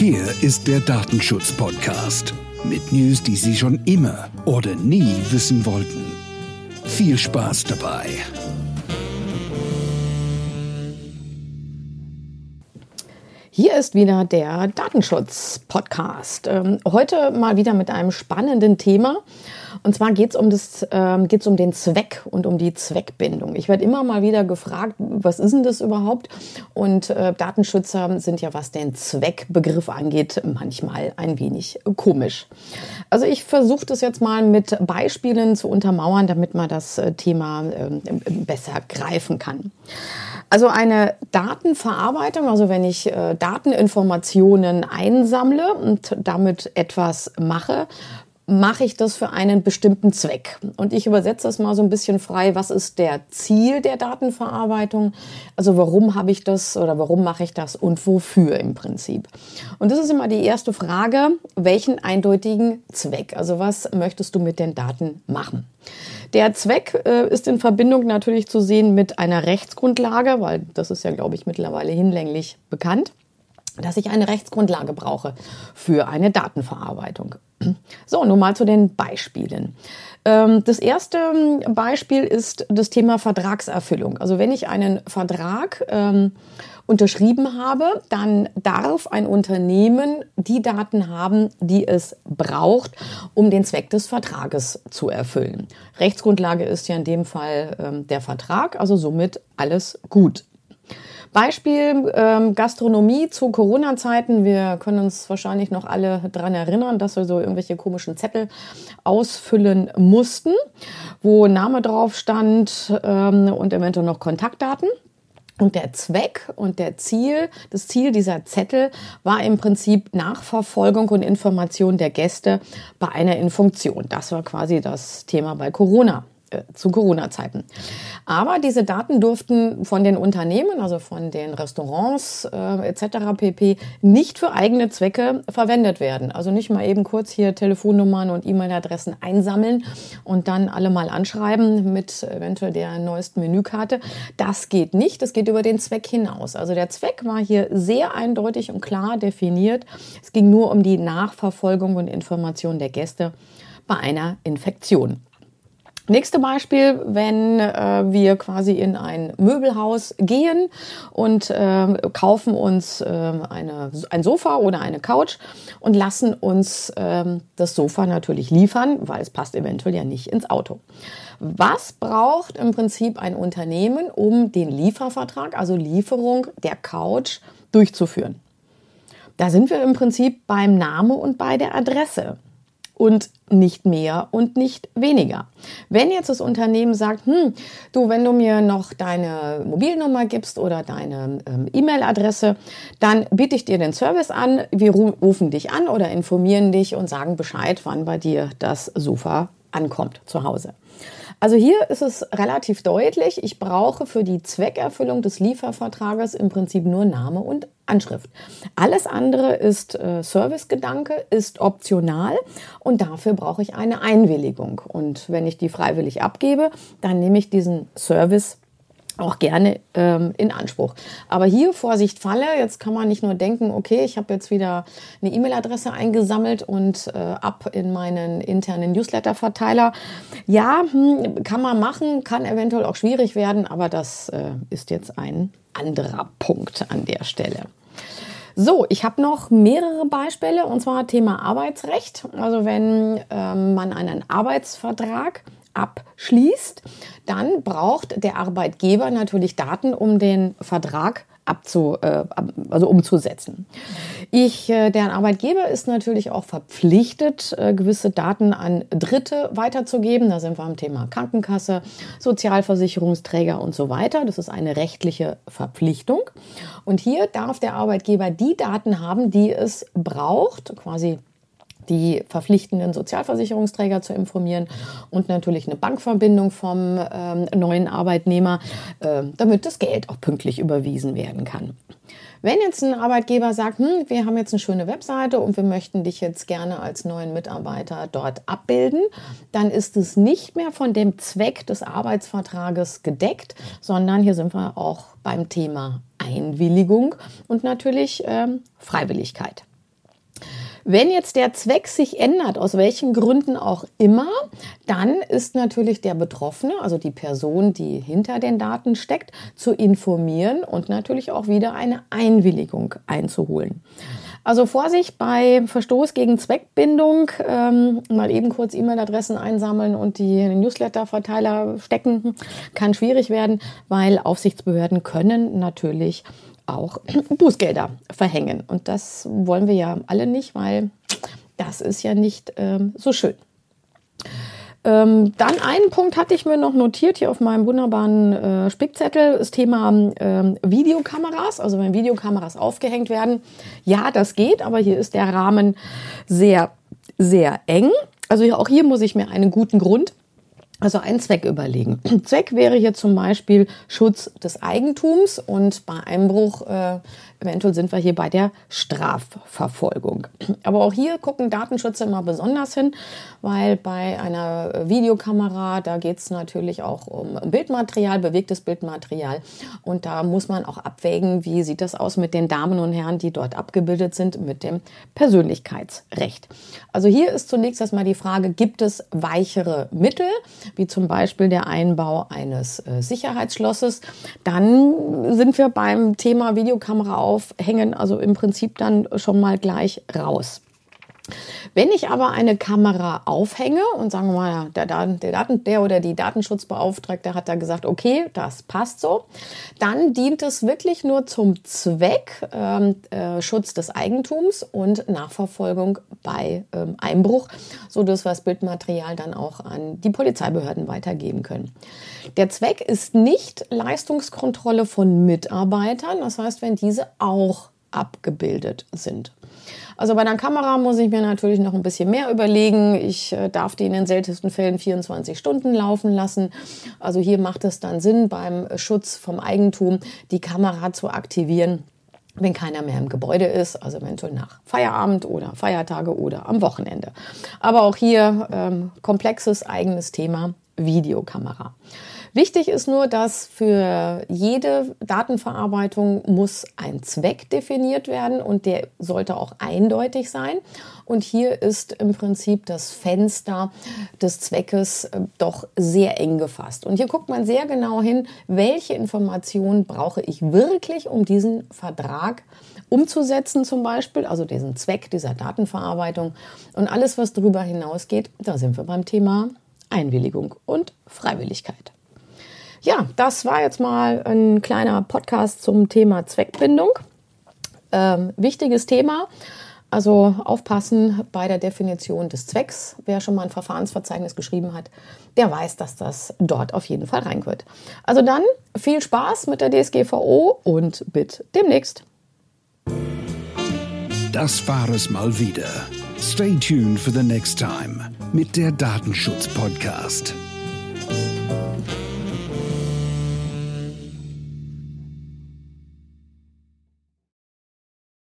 Hier ist der Datenschutz-Podcast mit News, die Sie schon immer oder nie wissen wollten. Viel Spaß dabei. Hier ist wieder der Datenschutz-Podcast. Ähm, heute mal wieder mit einem spannenden Thema. Und zwar geht es um, ähm, um den Zweck und um die Zweckbindung. Ich werde immer mal wieder gefragt, was ist denn das überhaupt? Und äh, Datenschützer sind ja, was den Zweckbegriff angeht, manchmal ein wenig komisch. Also ich versuche das jetzt mal mit Beispielen zu untermauern, damit man das äh, Thema äh, besser greifen kann. Also eine Datenverarbeitung, also wenn ich äh, Dateninformationen einsammle und damit etwas mache, mache ich das für einen bestimmten Zweck. Und ich übersetze das mal so ein bisschen frei. Was ist der Ziel der Datenverarbeitung? Also warum habe ich das oder warum mache ich das und wofür im Prinzip? Und das ist immer die erste Frage. Welchen eindeutigen Zweck? Also was möchtest du mit den Daten machen? Der Zweck äh, ist in Verbindung natürlich zu sehen mit einer Rechtsgrundlage, weil das ist ja, glaube ich, mittlerweile hinlänglich bekannt dass ich eine Rechtsgrundlage brauche für eine Datenverarbeitung. So, nun mal zu den Beispielen. Ähm, das erste Beispiel ist das Thema Vertragserfüllung. Also wenn ich einen Vertrag ähm, unterschrieben habe, dann darf ein Unternehmen die Daten haben, die es braucht, um den Zweck des Vertrages zu erfüllen. Rechtsgrundlage ist ja in dem Fall ähm, der Vertrag, also somit alles gut. Beispiel ähm, Gastronomie zu Corona-Zeiten. Wir können uns wahrscheinlich noch alle dran erinnern, dass wir so irgendwelche komischen Zettel ausfüllen mussten, wo Name drauf stand ähm, und eventuell noch Kontaktdaten. Und der Zweck und der Ziel, das Ziel dieser Zettel war im Prinzip Nachverfolgung und Information der Gäste bei einer Infunktion. Das war quasi das Thema bei Corona. Äh, zu Corona-Zeiten. Aber diese Daten durften von den Unternehmen, also von den Restaurants äh, etc. pp. nicht für eigene Zwecke verwendet werden. Also nicht mal eben kurz hier Telefonnummern und E-Mail-Adressen einsammeln und dann alle mal anschreiben mit eventuell der neuesten Menükarte. Das geht nicht. Das geht über den Zweck hinaus. Also der Zweck war hier sehr eindeutig und klar definiert. Es ging nur um die Nachverfolgung und Information der Gäste bei einer Infektion. Nächste Beispiel, wenn äh, wir quasi in ein Möbelhaus gehen und äh, kaufen uns äh, eine, ein Sofa oder eine Couch und lassen uns ähm, das Sofa natürlich liefern, weil es passt eventuell ja nicht ins Auto. Was braucht im Prinzip ein Unternehmen, um den Liefervertrag, also Lieferung der Couch durchzuführen? Da sind wir im Prinzip beim Name und bei der Adresse und nicht mehr und nicht weniger. Wenn jetzt das Unternehmen sagt, hm, du, wenn du mir noch deine Mobilnummer gibst oder deine ähm, E-Mail-Adresse, dann biete ich dir den Service an, wir rufen dich an oder informieren dich und sagen Bescheid, wann bei dir das Sofa ankommt zu Hause. Also hier ist es relativ deutlich, ich brauche für die Zweckerfüllung des Liefervertrages im Prinzip nur Name und Anschrift. Alles andere ist äh, Servicegedanke, ist optional und dafür brauche ich eine Einwilligung. Und wenn ich die freiwillig abgebe, dann nehme ich diesen Service auch gerne ähm, in Anspruch. Aber hier Vorsicht Falle, jetzt kann man nicht nur denken, okay, ich habe jetzt wieder eine E-Mail-Adresse eingesammelt und äh, ab in meinen internen Newsletter-Verteiler. Ja, hm, kann man machen, kann eventuell auch schwierig werden, aber das äh, ist jetzt ein anderer Punkt an der Stelle. So, ich habe noch mehrere Beispiele und zwar Thema Arbeitsrecht. Also wenn ähm, man einen Arbeitsvertrag abschließt, dann braucht der Arbeitgeber natürlich Daten, um den Vertrag abzu, äh, also umzusetzen. Ich, äh, der Arbeitgeber ist natürlich auch verpflichtet, äh, gewisse Daten an Dritte weiterzugeben. Da sind wir am Thema Krankenkasse, Sozialversicherungsträger und so weiter. Das ist eine rechtliche Verpflichtung. Und hier darf der Arbeitgeber die Daten haben, die es braucht, quasi die verpflichtenden Sozialversicherungsträger zu informieren und natürlich eine Bankverbindung vom ähm, neuen Arbeitnehmer, äh, damit das Geld auch pünktlich überwiesen werden kann. Wenn jetzt ein Arbeitgeber sagt, hm, wir haben jetzt eine schöne Webseite und wir möchten dich jetzt gerne als neuen Mitarbeiter dort abbilden, dann ist es nicht mehr von dem Zweck des Arbeitsvertrages gedeckt, sondern hier sind wir auch beim Thema Einwilligung und natürlich ähm, Freiwilligkeit. Wenn jetzt der Zweck sich ändert, aus welchen Gründen auch immer, dann ist natürlich der Betroffene, also die Person, die hinter den Daten steckt, zu informieren und natürlich auch wieder eine Einwilligung einzuholen. Also Vorsicht bei Verstoß gegen Zweckbindung, ähm, mal eben kurz E-Mail-Adressen einsammeln und die Newsletter-Verteiler stecken, kann schwierig werden, weil Aufsichtsbehörden können natürlich auch Bußgelder verhängen. Und das wollen wir ja alle nicht, weil das ist ja nicht ähm, so schön. Ähm, dann einen Punkt hatte ich mir noch notiert hier auf meinem wunderbaren äh, Spickzettel, das Thema ähm, Videokameras. Also wenn Videokameras aufgehängt werden, ja, das geht, aber hier ist der Rahmen sehr, sehr eng. Also auch hier muss ich mir einen guten Grund also einen Zweck überlegen. Zweck wäre hier zum Beispiel Schutz des Eigentums und bei Einbruch äh, Eventuell sind wir hier bei der Strafverfolgung. Aber auch hier gucken Datenschützer immer besonders hin, weil bei einer Videokamera, da geht es natürlich auch um Bildmaterial, bewegtes Bildmaterial. Und da muss man auch abwägen, wie sieht das aus mit den Damen und Herren, die dort abgebildet sind, mit dem Persönlichkeitsrecht. Also hier ist zunächst erstmal die Frage, gibt es weichere Mittel, wie zum Beispiel der Einbau eines äh, Sicherheitsschlosses? Dann sind wir beim Thema Videokamera aufhängen, also im Prinzip dann schon mal gleich raus. Wenn ich aber eine Kamera aufhänge und sagen wir mal, der, der, Daten, der oder die Datenschutzbeauftragte hat da gesagt, okay, das passt so, dann dient es wirklich nur zum Zweck ähm, äh, Schutz des Eigentums und Nachverfolgung bei ähm, Einbruch, so dass wir das Bildmaterial dann auch an die Polizeibehörden weitergeben können. Der Zweck ist nicht Leistungskontrolle von Mitarbeitern, das heißt, wenn diese auch abgebildet sind. Also bei der Kamera muss ich mir natürlich noch ein bisschen mehr überlegen. Ich äh, darf die in den seltensten Fällen 24 Stunden laufen lassen. Also hier macht es dann Sinn, beim Schutz vom Eigentum die Kamera zu aktivieren wenn keiner mehr im Gebäude ist, also eventuell nach Feierabend oder Feiertage oder am Wochenende. Aber auch hier ähm, komplexes eigenes Thema Videokamera. Wichtig ist nur, dass für jede Datenverarbeitung muss ein Zweck definiert werden und der sollte auch eindeutig sein. Und hier ist im Prinzip das Fenster des Zweckes äh, doch sehr eng gefasst. Und hier guckt man sehr genau hin, welche Informationen brauche ich wirklich, um diesen Vertrag umzusetzen zum Beispiel, also diesen Zweck dieser Datenverarbeitung. Und alles, was darüber hinausgeht, da sind wir beim Thema Einwilligung und Freiwilligkeit. Ja, das war jetzt mal ein kleiner Podcast zum Thema Zweckbindung. Ähm, wichtiges Thema. Also aufpassen bei der Definition des Zwecks. Wer schon mal ein Verfahrensverzeichnis geschrieben hat, der weiß, dass das dort auf jeden Fall reingehört. Also dann viel Spaß mit der DSGVO und bis demnächst. Das war es mal wieder. Stay tuned for the next time mit der Datenschutz Podcast.